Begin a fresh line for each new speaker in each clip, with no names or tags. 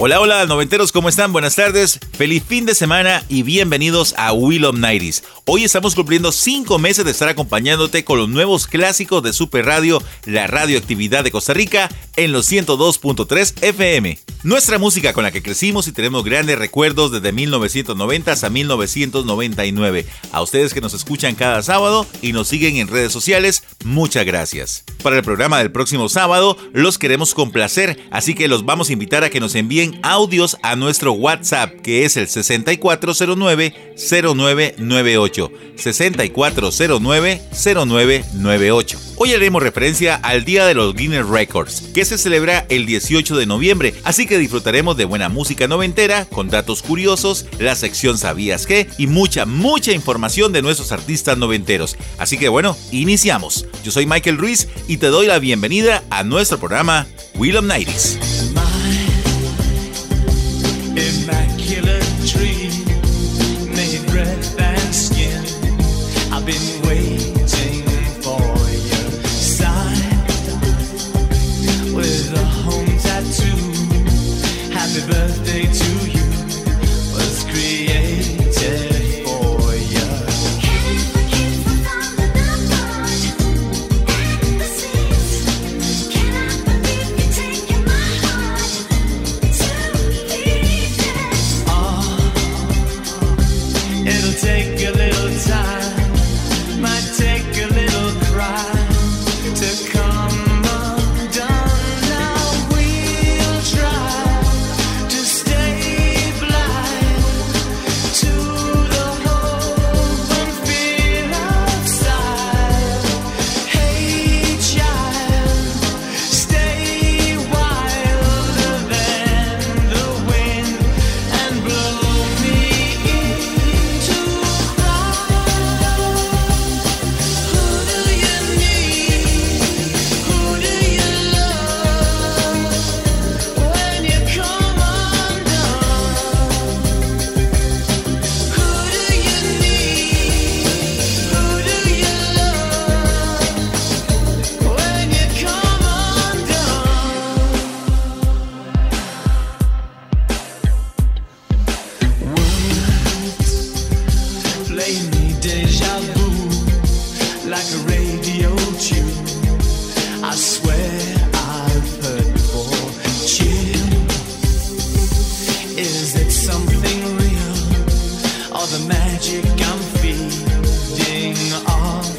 Hola, hola, noventeros, ¿cómo están? Buenas tardes, feliz fin de semana y bienvenidos a Will of Nighties. Hoy estamos cumpliendo cinco meses de estar acompañándote con los nuevos clásicos de Super Radio, la radioactividad de Costa Rica, en los 102.3 FM. Nuestra música con la que crecimos y tenemos grandes recuerdos desde 1990 hasta 1999. A ustedes que nos escuchan cada sábado y nos siguen en redes sociales, muchas gracias. Para el programa del próximo sábado, los queremos complacer, así que los vamos a invitar a que nos envíen audios a nuestro WhatsApp, que es el 6409-0998. 6409-0998. Hoy haremos referencia al Día de los Guinness Records, que se celebra el 18 de noviembre, así que disfrutaremos de buena música noventera, con datos curiosos, la sección Sabías qué y mucha, mucha información de nuestros artistas noventeros. Así que bueno, iniciamos. Yo soy Michael Ruiz y te doy la bienvenida a nuestro programa Will of Nighties.
Midnight. lyckan fin. Ding av.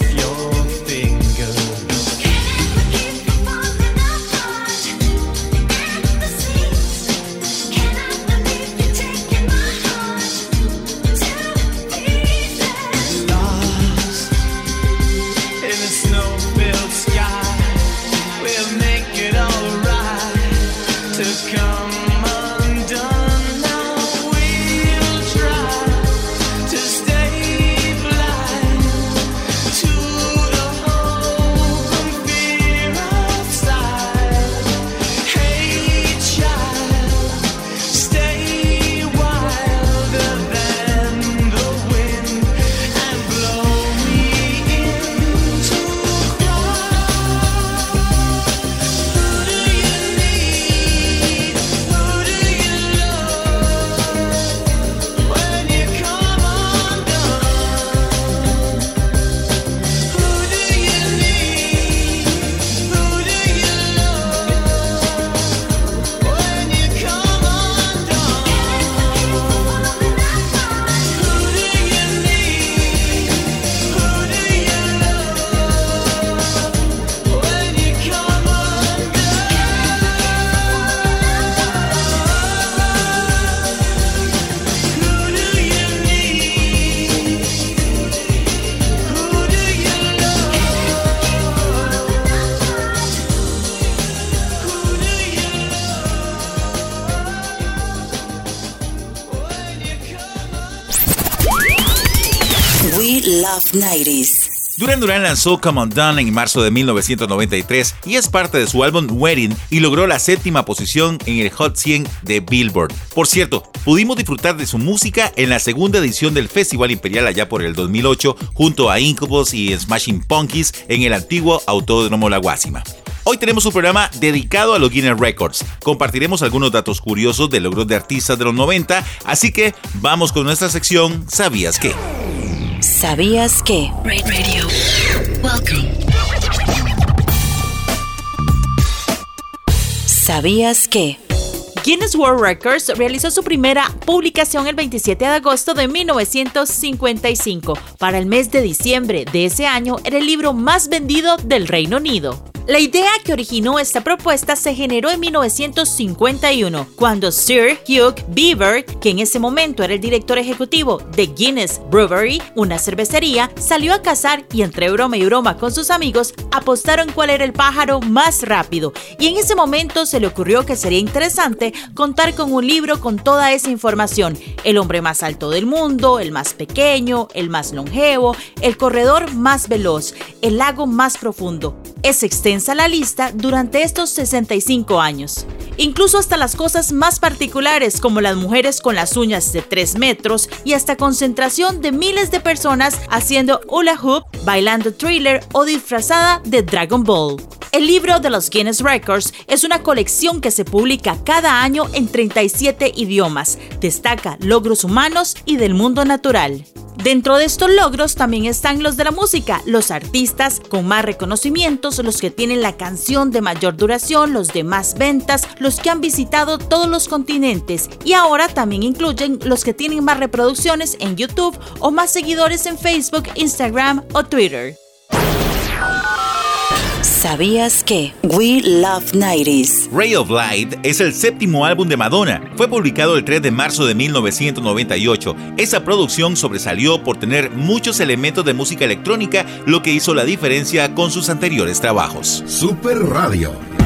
Love
90s.
Duran Duran lanzó Come On Down en marzo de 1993 y es parte de su álbum Wedding y logró la séptima posición en el Hot 100 de Billboard. Por cierto, pudimos disfrutar de su música en la segunda edición del Festival Imperial allá por el 2008 junto a Incubus y Smashing Punkies en el antiguo Autódromo La Guásima. Hoy tenemos un programa dedicado a los Records. Compartiremos algunos datos curiosos de logros de artistas de los 90, así que vamos con nuestra sección ¿Sabías qué?
¿Sabías que?
Radio. Welcome.
¿Sabías que?
Guinness World Records realizó su primera publicación el 27 de agosto de 1955. Para el mes de diciembre de ese año era el libro más vendido del Reino Unido. La idea que originó esta propuesta se generó en 1951, cuando Sir Hugh Beaver, que en ese momento era el director ejecutivo de Guinness Brewery, una cervecería, salió a cazar y entre broma y broma con sus amigos apostaron cuál era el pájaro más rápido. Y en ese momento se le ocurrió que sería interesante contar con un libro con toda esa información. El hombre más alto del mundo, el más pequeño, el más longevo, el corredor más veloz, el lago más profundo. Es extensa la lista durante estos 65 años. Incluso hasta las cosas más particulares como las mujeres con las uñas de 3 metros y hasta concentración de miles de personas haciendo hula hoop, bailando thriller o disfrazada de Dragon Ball. El libro de los Guinness Records es una colección que se publica cada año en 37 idiomas. Destaca logros humanos y del mundo natural. Dentro de estos logros también están los de la música, los artistas con más reconocimientos, los que tienen la canción de mayor duración, los de más ventas, los que han visitado todos los continentes y ahora también incluyen los que tienen más reproducciones en YouTube o más seguidores en Facebook, Instagram o Twitter.
¿Sabías que? We Love 90s.
Ray of Light es el séptimo álbum de Madonna. Fue publicado el 3 de marzo de 1998. Esa producción sobresalió por tener muchos elementos de música electrónica, lo que hizo la diferencia con sus anteriores trabajos.
Super Radio.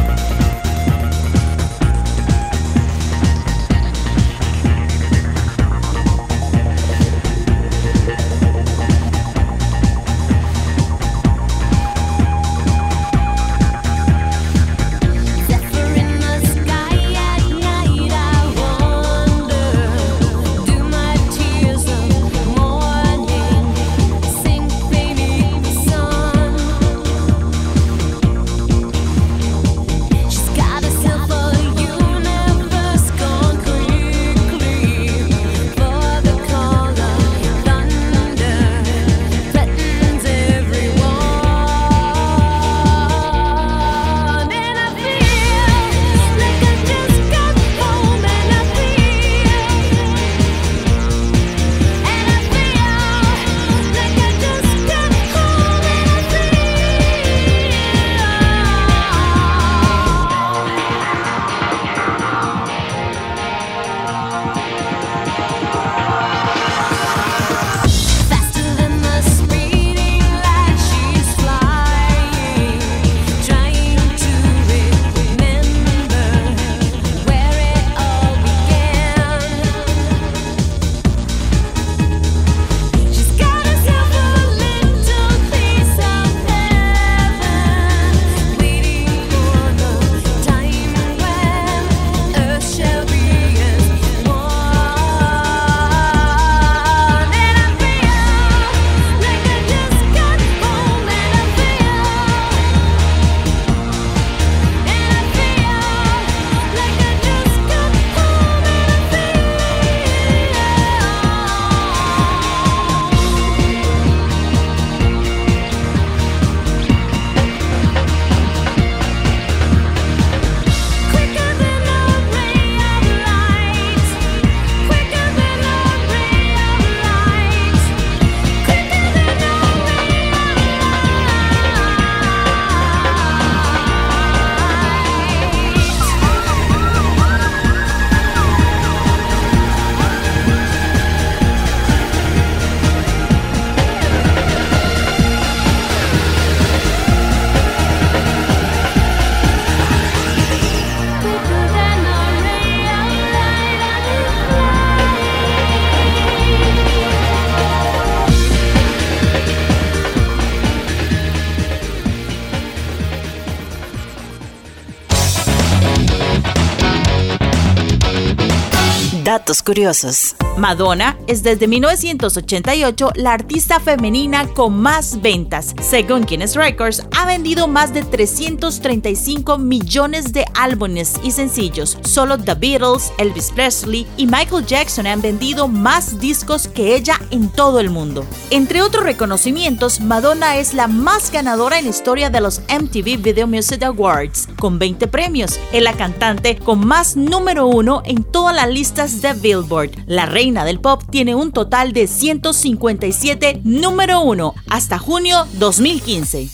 Datos curiosos.
Madonna es desde 1988 la artista femenina con más ventas. Según Guinness Records, ha vendido más de 335 millones de álbumes y sencillos. Solo The Beatles, Elvis Presley y Michael Jackson han vendido más discos que ella en todo el mundo. Entre otros reconocimientos, Madonna es la más ganadora en la historia de los MTV Video Music Awards, con 20 premios. Es la cantante con más número uno en todas las listas de Billboard. La reina del pop tiene un total de 157 número uno hasta junio 2015.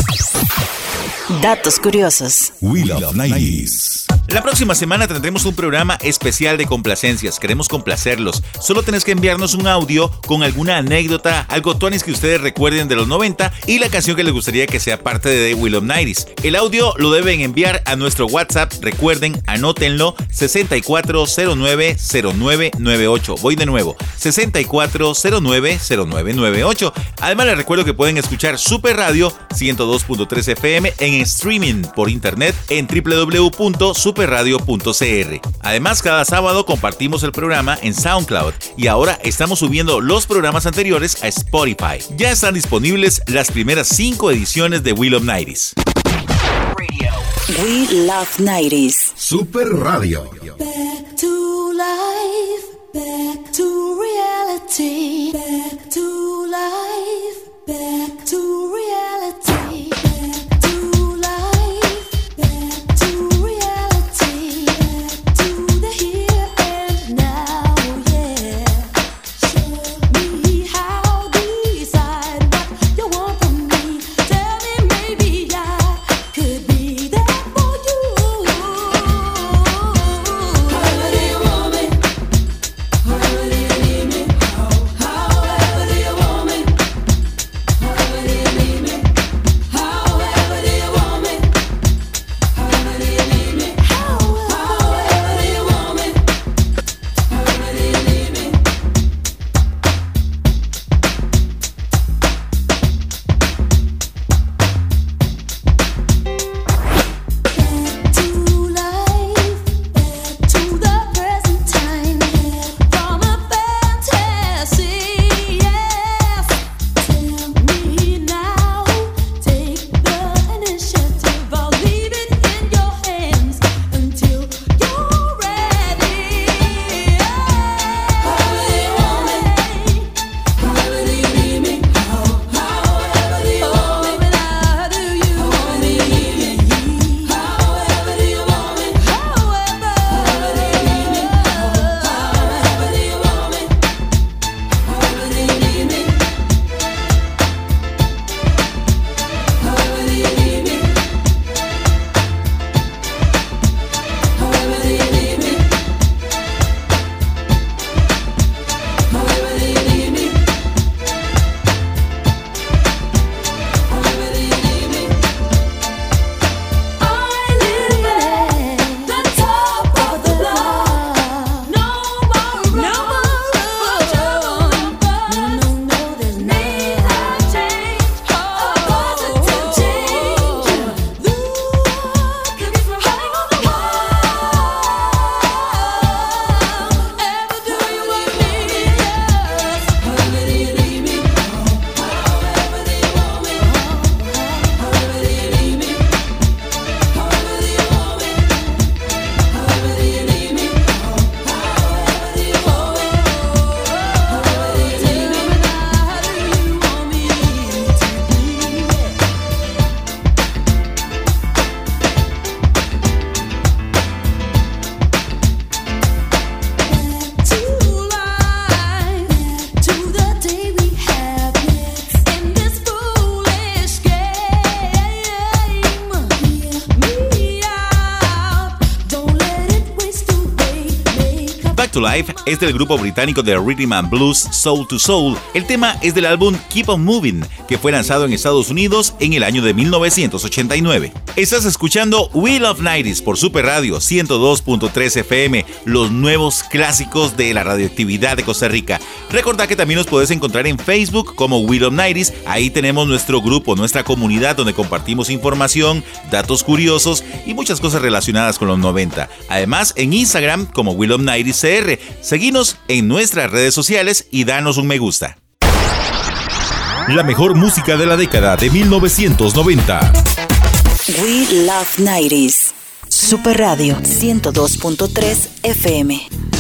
Datos curiosos.
We Love 90s.
La próxima semana tendremos un programa especial de complacencias. Queremos complacerlos. Solo tenés que enviarnos un audio con alguna anécdota, algo tonis que ustedes recuerden de los 90 y la canción que les gustaría que sea parte de The Will of Nighties. El audio lo deben enviar a nuestro WhatsApp. Recuerden, anótenlo 64090998. Voy de nuevo, 64090998. Además les recuerdo que pueden escuchar Super Radio 102.3 FM en streaming por internet en www.super superradio.cr. Además, cada sábado compartimos el programa en SoundCloud y ahora estamos subiendo los programas anteriores a Spotify. Ya están disponibles las primeras cinco ediciones de Will of Nighties.
We Love 90s.
Super Radio.
Back to life, back to reality, back
Es del grupo británico de Rhythm and Blues Soul to Soul. El tema es del álbum Keep on Moving, que fue lanzado en Estados Unidos en el año de 1989. Estás escuchando We Love 90s por Super Radio 102.3 FM, los nuevos clásicos de la radioactividad de Costa Rica. Recordá que también nos puedes encontrar en Facebook como We Love 90s. Ahí tenemos nuestro grupo, nuestra comunidad donde compartimos información, datos curiosos y muchas cosas relacionadas con los 90. Además, en Instagram como We Love 90s CR. Seguinos en nuestras redes sociales y danos un me gusta.
La mejor música de la década de 1990.
We Love 90s. Super Radio 102.3 FM.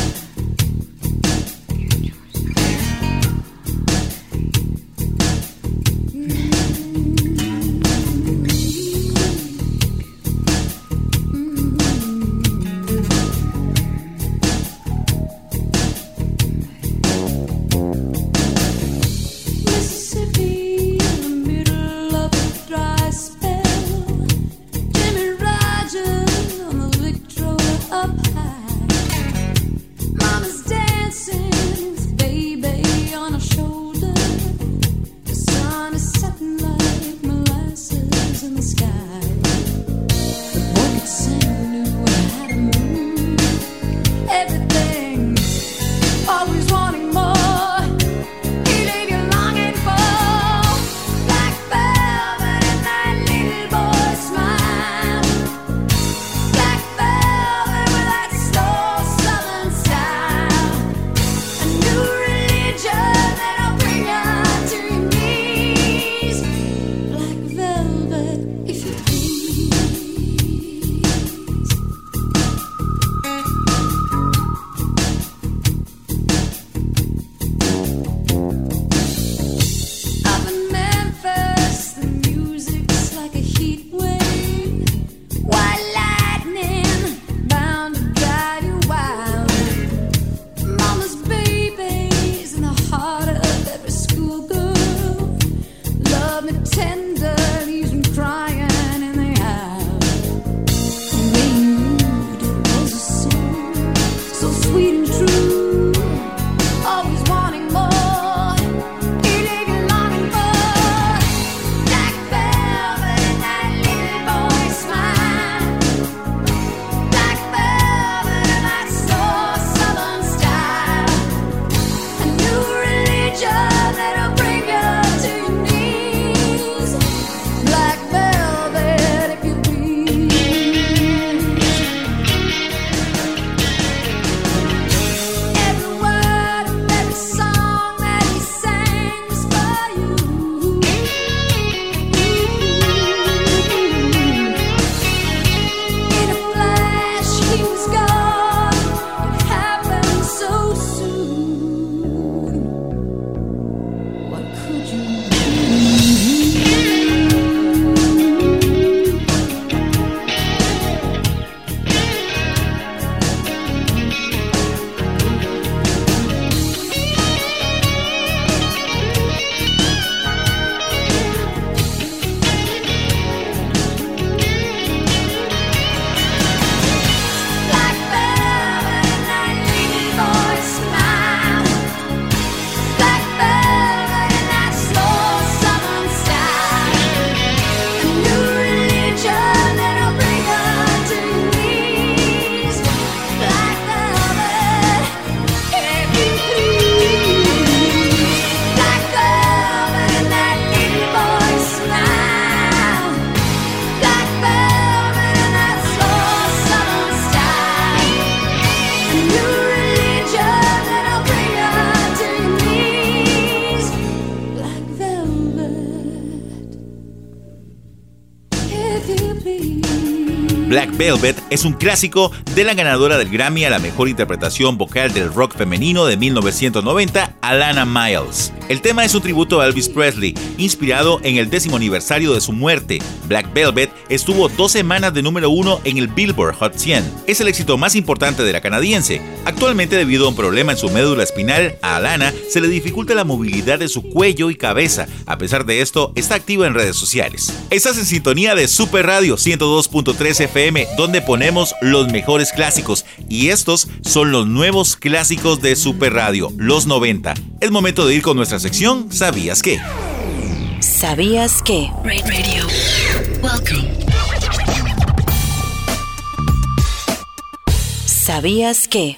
Es un clásico de la ganadora del Grammy a la mejor interpretación vocal del rock femenino de 1990, Alana Miles. El tema es un tributo a Elvis Presley, inspirado en el décimo aniversario de su muerte. Black Velvet estuvo dos semanas de número uno en el Billboard Hot 100. Es el éxito más importante de la canadiense. Actualmente, debido a un problema en su médula espinal, a Alana se le dificulta la movilidad de su cuello y cabeza. A pesar de esto, está activa en redes sociales. Estás en sintonía de Super Radio 102.3 FM, donde ponemos los mejores clásicos. Y estos son los nuevos clásicos de Super Radio, los 90. Es momento de ir con nuestra sección ¿Sabías qué?
¿Sabías que?
Ra- Radio. Welcome.
¿Sabías que?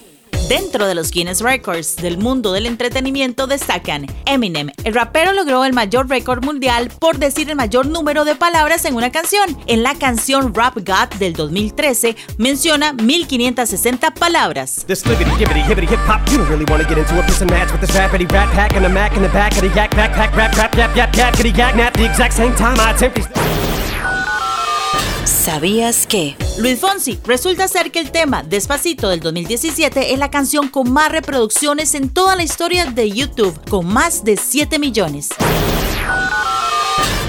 Dentro de los Guinness Records del mundo del entretenimiento destacan Eminem. El rapero logró el mayor récord mundial por decir el mayor número de palabras en una canción. En la canción Rap God del 2013 menciona 1560 palabras.
¿Sabías que?
Luis Fonsi, resulta ser que el tema Despacito del 2017 es la canción con más reproducciones en toda la historia de YouTube, con más de 7 millones.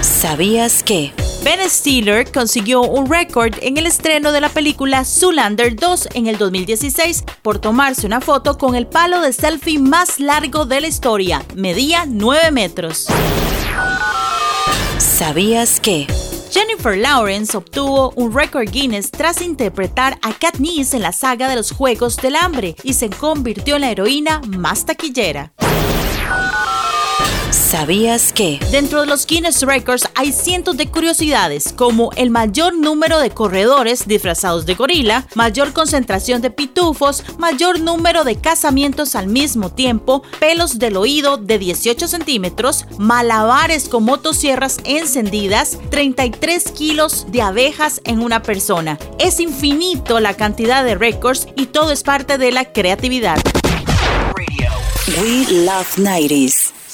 ¿Sabías que?
Ben Stiller consiguió un récord en el estreno de la película Zoolander 2 en el 2016 por tomarse una foto con el palo de selfie más largo de la historia. Medía 9 metros.
¿Sabías que?
Jennifer Lawrence obtuvo un récord Guinness tras interpretar a Katniss en la saga de los Juegos del Hambre y se convirtió en la heroína más taquillera.
¿Sabías que?
Dentro de los Guinness Records hay cientos de curiosidades, como el mayor número de corredores disfrazados de gorila, mayor concentración de pitufos, mayor número de casamientos al mismo tiempo, pelos del oído de 18 centímetros, malabares con motosierras encendidas, 33 kilos de abejas en una persona. Es infinito la cantidad de récords y todo es parte de la creatividad.
We Love 90s.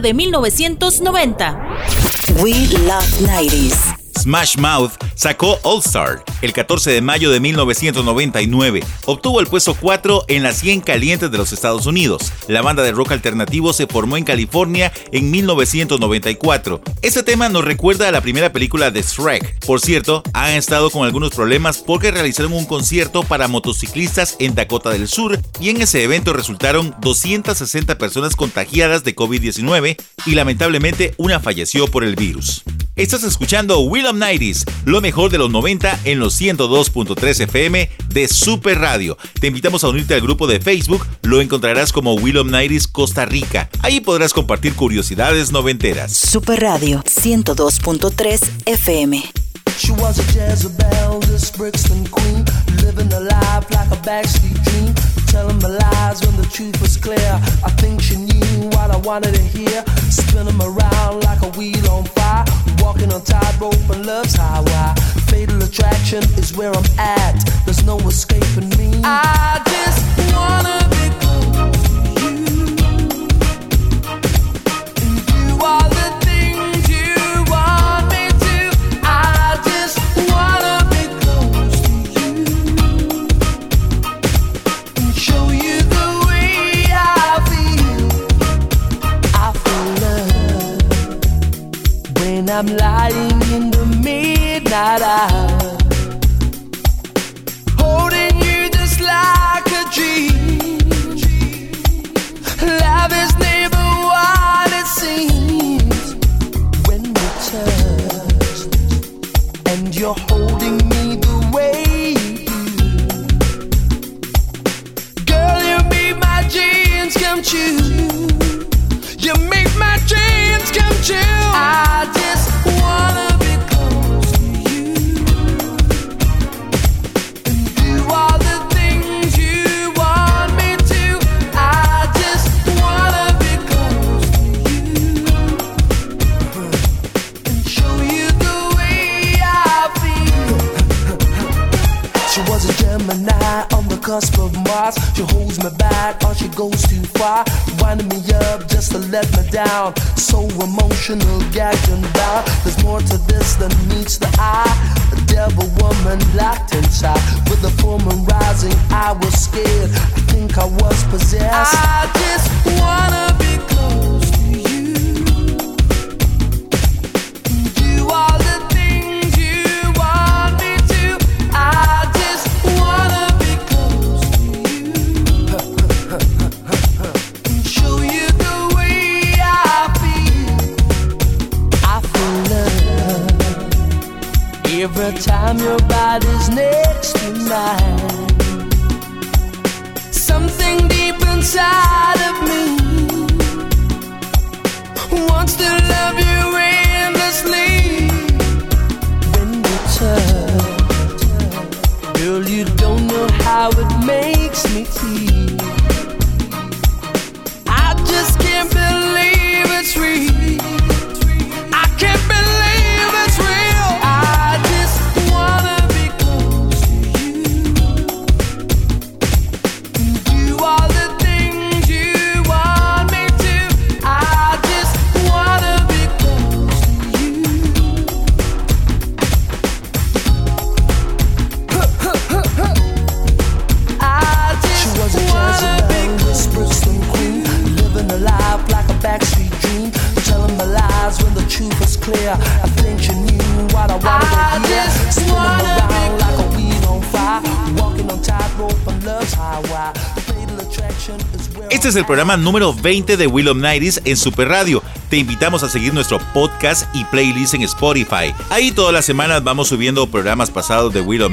de la década de 1990.
We Love 90s.
Smash Mouth sacó All Star el 14 de mayo de 1999. Obtuvo el puesto 4 en las 100 calientes de los Estados Unidos. La banda de rock alternativo se formó en California en 1994. Este tema nos recuerda a la primera película de Shrek. Por cierto, han estado con algunos problemas porque realizaron un concierto para motociclistas en Dakota del Sur y en ese evento resultaron 260 personas contagiadas de COVID-19 y lamentablemente una falleció por el virus. Estás escuchando Willem Nighties, lo mejor de los 90 en los 102.3 FM de Super Radio. Te invitamos a unirte al grupo de Facebook, lo encontrarás como Willem Nighties Costa Rica. Ahí podrás compartir curiosidades noventeras.
Super Radio 102.3 FM.
She was a Jezebel, this Brixton queen, living a life like a backstreet dream, telling my lies when the truth was clear. I think she knew what I wanted to hear, spinning them around like a wheel on fire, walking on tightrope and love's highway. Fatal attraction is where I'm at. There's no escaping me. I just wanna I'm lying in the midnight hour. Holding you just like a dream. Love is never what it seems when we touch, and you're holding
See. El programa número 20 de Will of en Super Radio. Te invitamos a seguir nuestro podcast y playlist en Spotify. Ahí todas las semanas vamos subiendo programas pasados de Will of.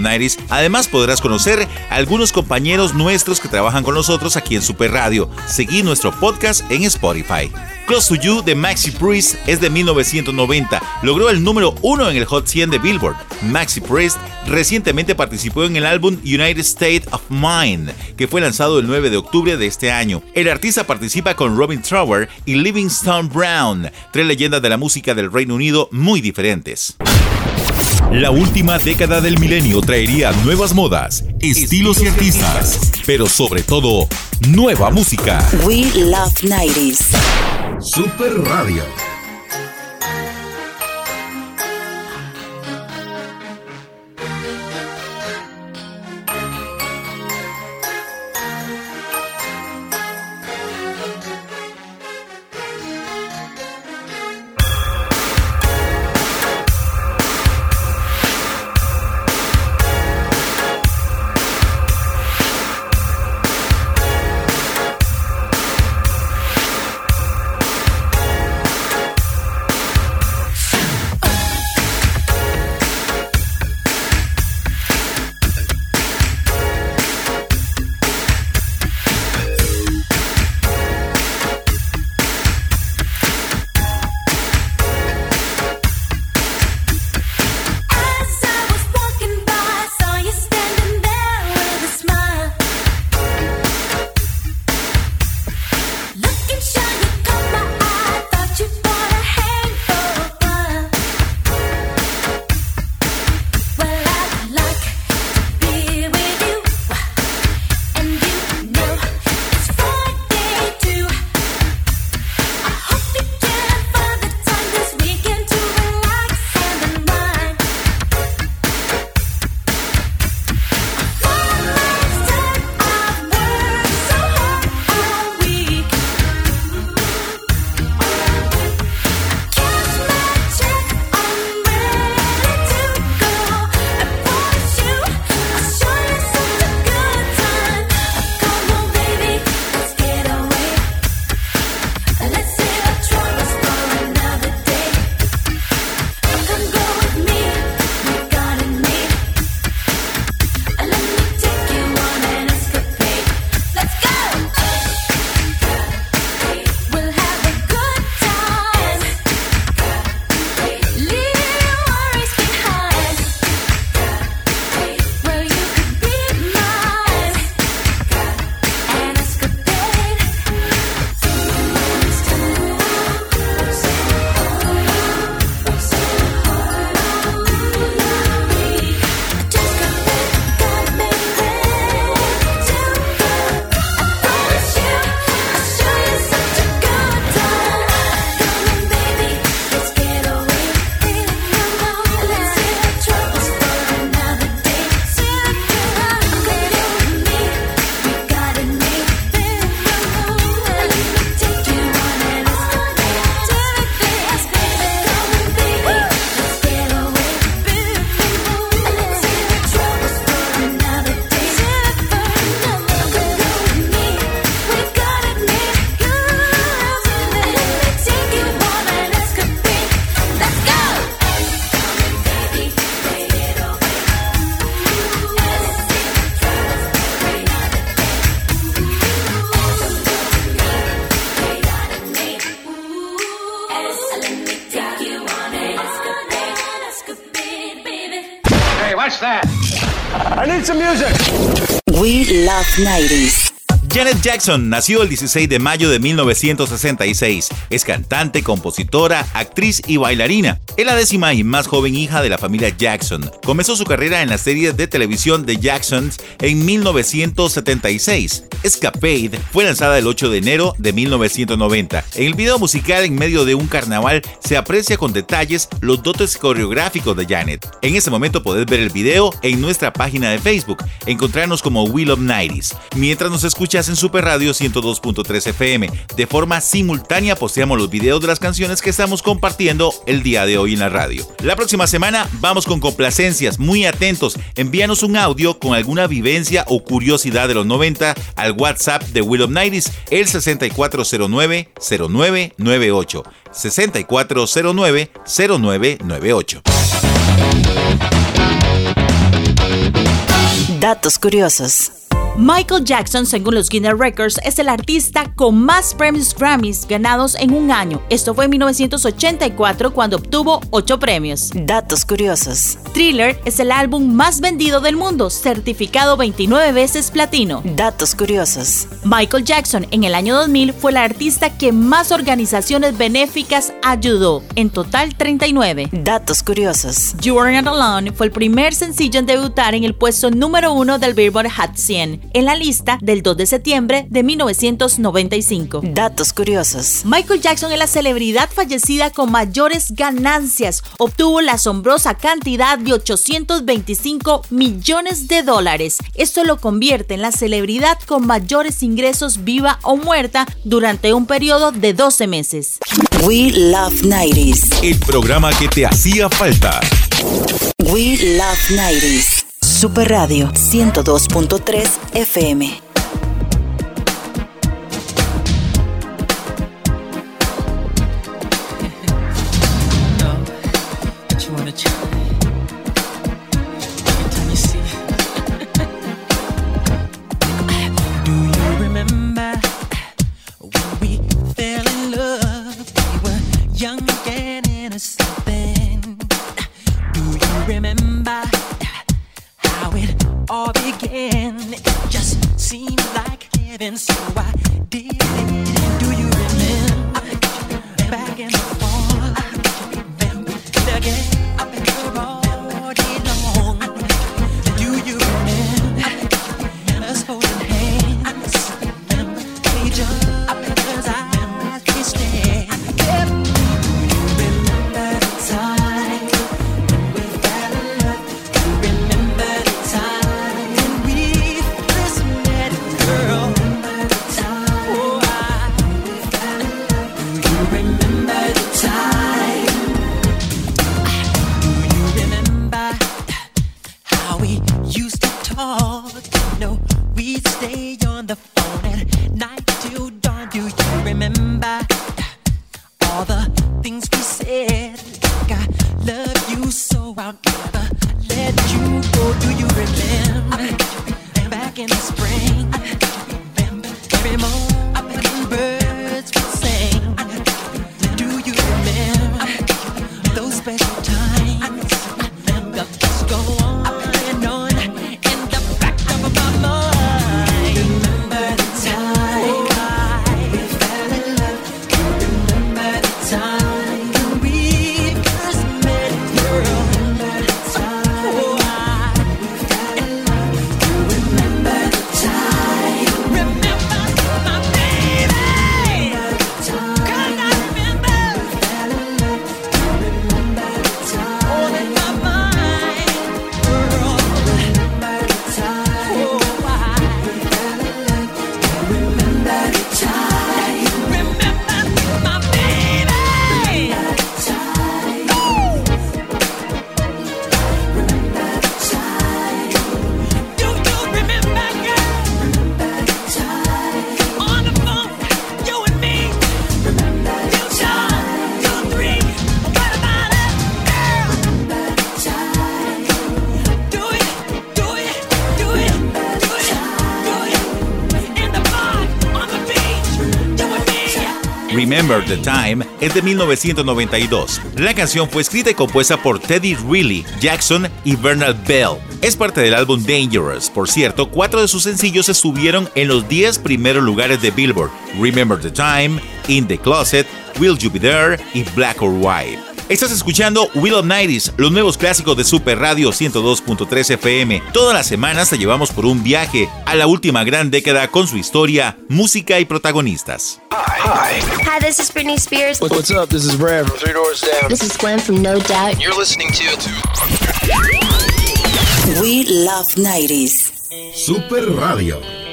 Además podrás conocer a algunos compañeros nuestros que trabajan con nosotros aquí en Super Radio. Seguí nuestro podcast en Spotify. Close to You de Maxi Priest es de 1990. Logró el número uno en el Hot 100 de Billboard. Maxi Priest recientemente participó en el álbum United State of Mind, que fue lanzado el 9 de octubre de este año. El artista participa con Robin Trower y Livingstone Brown, tres leyendas de la música del Reino Unido muy diferentes.
La última década del milenio traería nuevas modas, estilos y artistas, pero sobre todo, nueva música.
We love 90s.
Super Radio.
We love 90s.
Janet Jackson nació el 16 de mayo de 1966. Es cantante, compositora, actriz y bailarina. Es la décima y más joven hija de la familia Jackson. Comenzó su carrera en la serie de televisión The Jacksons en 1976. Escapade fue lanzada el 8 de enero de 1990. En el video musical en medio de un carnaval se aprecia con detalles los dotes coreográficos de Janet. En este momento podés ver el video en nuestra página de Facebook. Encontrarnos como Will of Nighties. Mientras nos en Super Radio 102.3 FM. De forma simultánea posteamos los videos de las canciones que estamos compartiendo el día de hoy en la radio. La próxima semana vamos con complacencias, muy atentos. Envíanos un audio con alguna vivencia o curiosidad de los 90 al WhatsApp de Will of el 6409-0998. 6409-0998.
Datos curiosos.
Michael Jackson, según los Guinness Records, es el artista con más premios Grammys ganados en un año. Esto fue en 1984 cuando obtuvo 8 premios.
Datos curiosos.
Thriller es el álbum más vendido del mundo, certificado 29 veces platino.
Datos curiosos.
Michael Jackson en el año 2000 fue el artista que más organizaciones benéficas ayudó, en total 39.
Datos curiosos.
You Are Not Alone fue el primer sencillo en debutar en el puesto número uno del Billboard Hot 100 en la lista del 2 de septiembre de 1995.
Datos curiosos.
Michael Jackson es la celebridad fallecida con mayores ganancias. Obtuvo la asombrosa cantidad de 825 millones de dólares. Esto lo convierte en la celebridad con mayores ingresos viva o muerta durante un periodo de 12 meses.
We Love 90s.
El programa que te hacía falta.
We Love 90s. Super Radio 102.3 FM.
Remember all the things we said? Like I love you so I'll never let you go. Do you remember back in the spring? Remember the Time
es de 1992. La canción fue escrita y compuesta por Teddy Riley, Jackson y Bernard Bell. Es parte del álbum Dangerous. Por cierto, cuatro de sus sencillos estuvieron en los 10 primeros lugares de Billboard: Remember the Time, In the Closet, Will You Be There y Black or White. Estás escuchando Will of Nighties, los nuevos clásicos de Super Radio 102.3 FM. Todas las semanas te llevamos por un viaje a la última gran década con su historia, música y protagonistas.
Hi. Hi, this is Britney Spears.
What's up? This is Brad from Three Doors Down.
This is Gwen from No Doubt.
And you're listening to
We Love 90s.
Super Radio.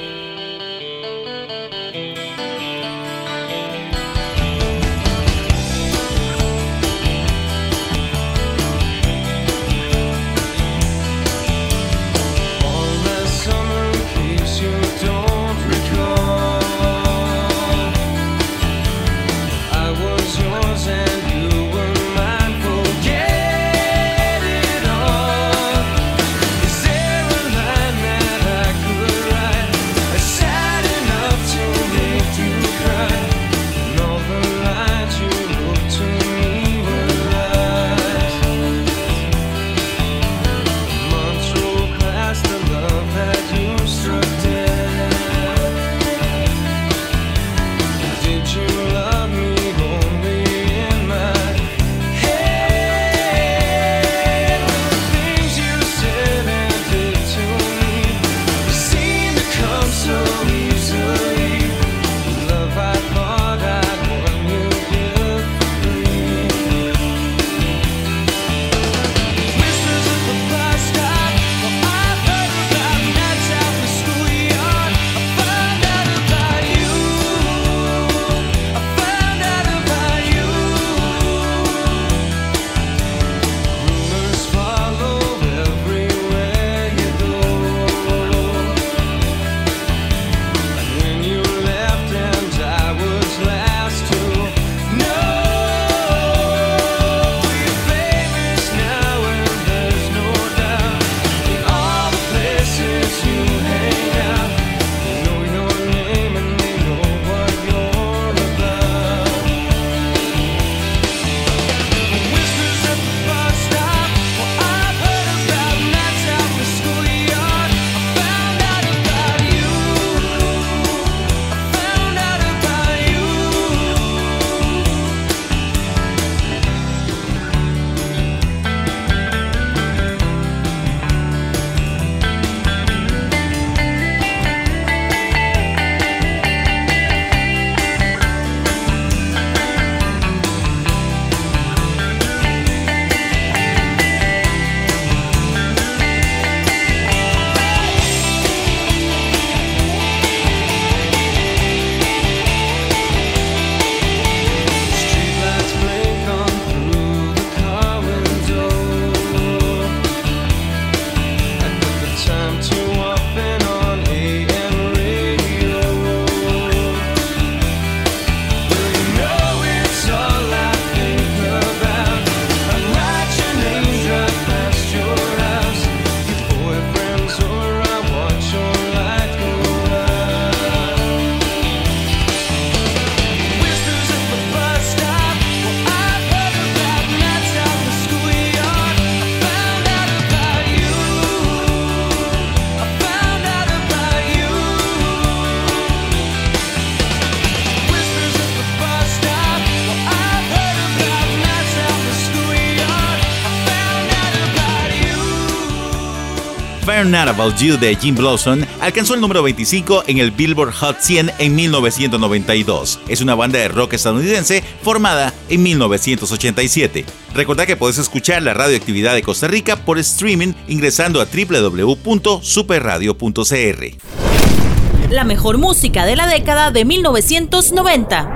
Not About You de Jim Blossom alcanzó el número 25 en el Billboard Hot 100 en 1992. Es una banda de rock estadounidense formada en 1987. Recordá que puedes escuchar la radioactividad de Costa Rica por streaming ingresando a www.superradio.cr.
La mejor música de la década de 1990.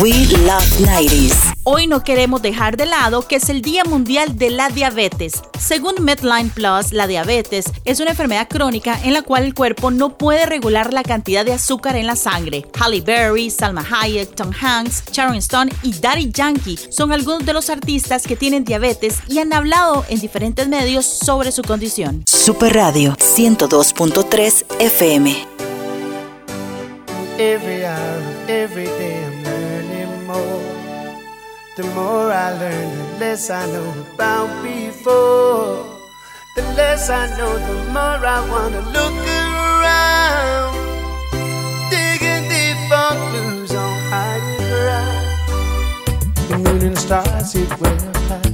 We Love 90s.
Hoy no queremos dejar de lado que es el Día Mundial de la Diabetes. Según Medline Plus, la diabetes es una enfermedad crónica en la cual el cuerpo no puede regular la cantidad de azúcar en la sangre. Halle Berry, Salma Hayek, Tom Hanks, Sharon Stone y Daddy Yankee son algunos de los artistas que tienen diabetes y han hablado en diferentes medios sobre su condición.
Super Radio 102.3 FM.
Every hour, every day I'm learning more. The more I learn, the less I know about before. The less I know, the more I wanna look around. Digging deep for clues on higher ground. The moon and stars sit up high.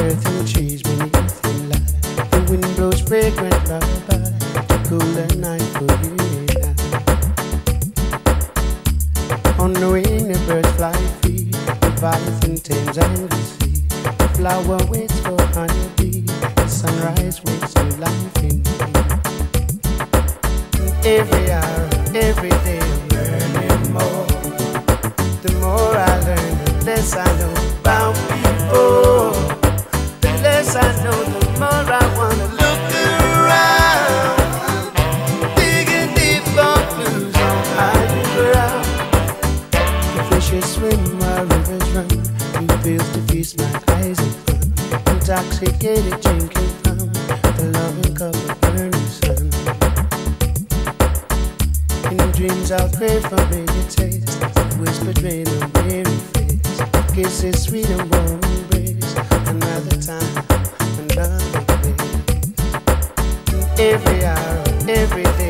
Earth and trees beneath the light. The wind blows fragrant lullaby. The night for you and I. On the wing, the birds fly Leviathan tames and the sea. The flower waits for honeybee. The sunrise wakes new life in me. Every hour, every day, I'm learning more. The more I learn, the less I know about people. The less I know, the more I Intoxicated drinking from the loving cup of burning sun. In dreams I'll crave familiar taste. Whispered rain on weary face. Kisses sweet and warm embrace. Another time, another place. Every hour, every day,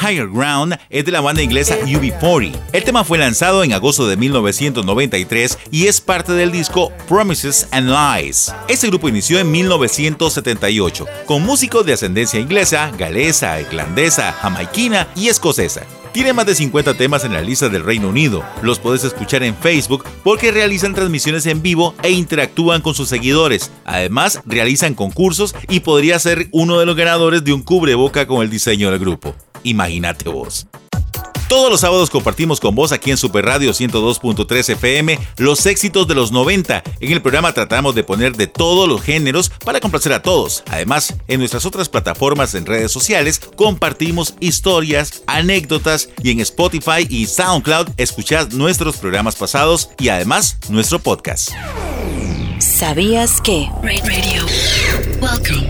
Higher Ground
es de la banda inglesa UB40. El tema fue lanzado en agosto de 1993 y es parte del disco Promises and Lies. Este grupo inició en 1978 con músicos de ascendencia inglesa, galesa, irlandesa, jamaiquina y escocesa. Tiene más de 50 temas en la lista del Reino Unido. Los puedes escuchar en Facebook porque realizan transmisiones en vivo e interactúan con sus seguidores. Además, realizan concursos y podría ser uno de los ganadores de un cubreboca con el diseño del grupo. Imagínate vos. Todos los sábados compartimos con vos aquí en Super Radio 102.3 FM los éxitos de los 90. En el programa tratamos de poner de todos los géneros para complacer a todos. Además, en nuestras otras plataformas en redes sociales compartimos historias, anécdotas y en Spotify y SoundCloud escuchás nuestros programas pasados y además nuestro podcast.
¿Sabías que?
Radio. Welcome.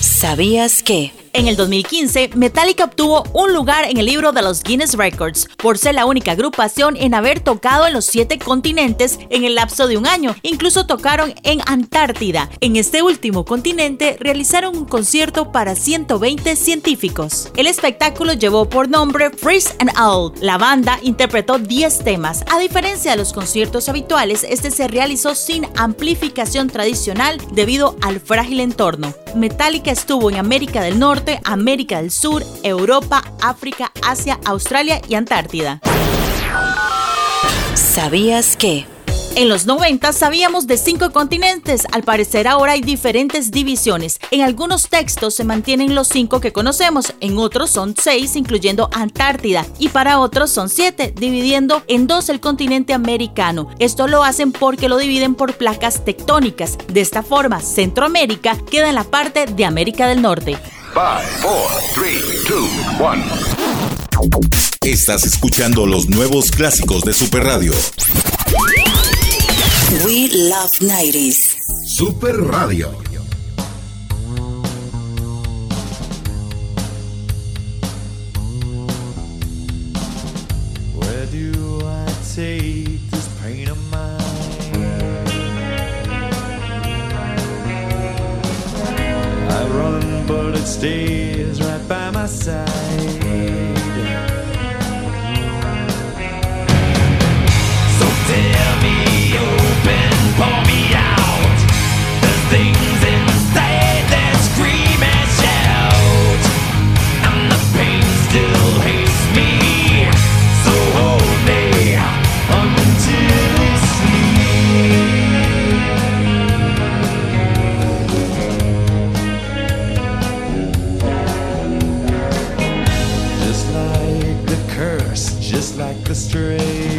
¿Sabías que?
En el 2015, Metallica obtuvo un lugar en el libro de los Guinness Records por ser la única agrupación en haber tocado en los siete continentes en el lapso de un año. Incluso tocaron en Antártida. En este último continente realizaron un concierto para 120 científicos. El espectáculo llevó por nombre Freeze and All. La banda interpretó 10 temas. A diferencia de los conciertos habituales, este se realizó sin amplificación tradicional debido al frágil entorno. Metallica estuvo en América del Norte, América del Sur, Europa, África, Asia, Australia y Antártida.
¿Sabías que?
En los 90 sabíamos de cinco continentes, al parecer ahora hay diferentes divisiones. En algunos textos se mantienen los cinco que conocemos, en otros son seis, incluyendo Antártida, y para otros son siete, dividiendo en dos el continente americano. Esto lo hacen porque lo dividen por placas tectónicas. De esta forma, Centroamérica queda en la parte de América del Norte.
5, 4, 3, 2, 1. Estás escuchando los nuevos clásicos de Super Radio.
We love 90s.
Super Radio.
But it stays right by my side. Like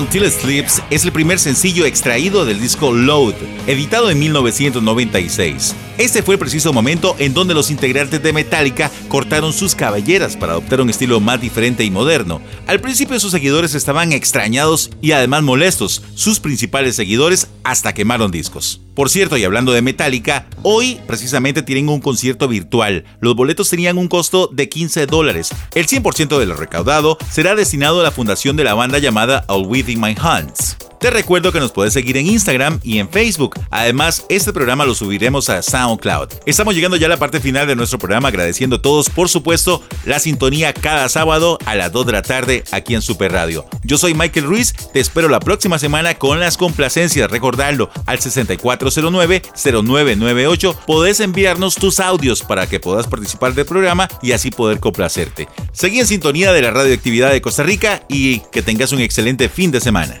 Until It
Sleeps es el primer sencillo extraído del disco Load, editado en 1996. Este fue el preciso momento en donde los integrantes de Metallica cortaron sus cabelleras para adoptar un estilo más diferente y moderno. Al principio sus seguidores estaban extrañados y además molestos, sus principales seguidores hasta quemaron discos. Por cierto, y hablando de Metallica, hoy precisamente tienen un concierto virtual. Los boletos tenían un costo de 15 dólares. El 100% de lo recaudado será destinado a la fundación de la banda llamada All Within My Hands. Te recuerdo que nos puedes seguir en Instagram y en Facebook. Además, este programa lo subiremos a Estamos llegando ya a la parte final de nuestro programa, agradeciendo a todos, por supuesto, la sintonía cada sábado a las 2 de la tarde aquí en Super Radio. Yo soy Michael Ruiz, te espero la próxima semana con las complacencias. Recordarlo al 6409-0998. Podés enviarnos tus audios para que puedas participar del programa y así poder complacerte. Seguí en sintonía de la radioactividad de Costa Rica y que tengas un excelente fin de semana.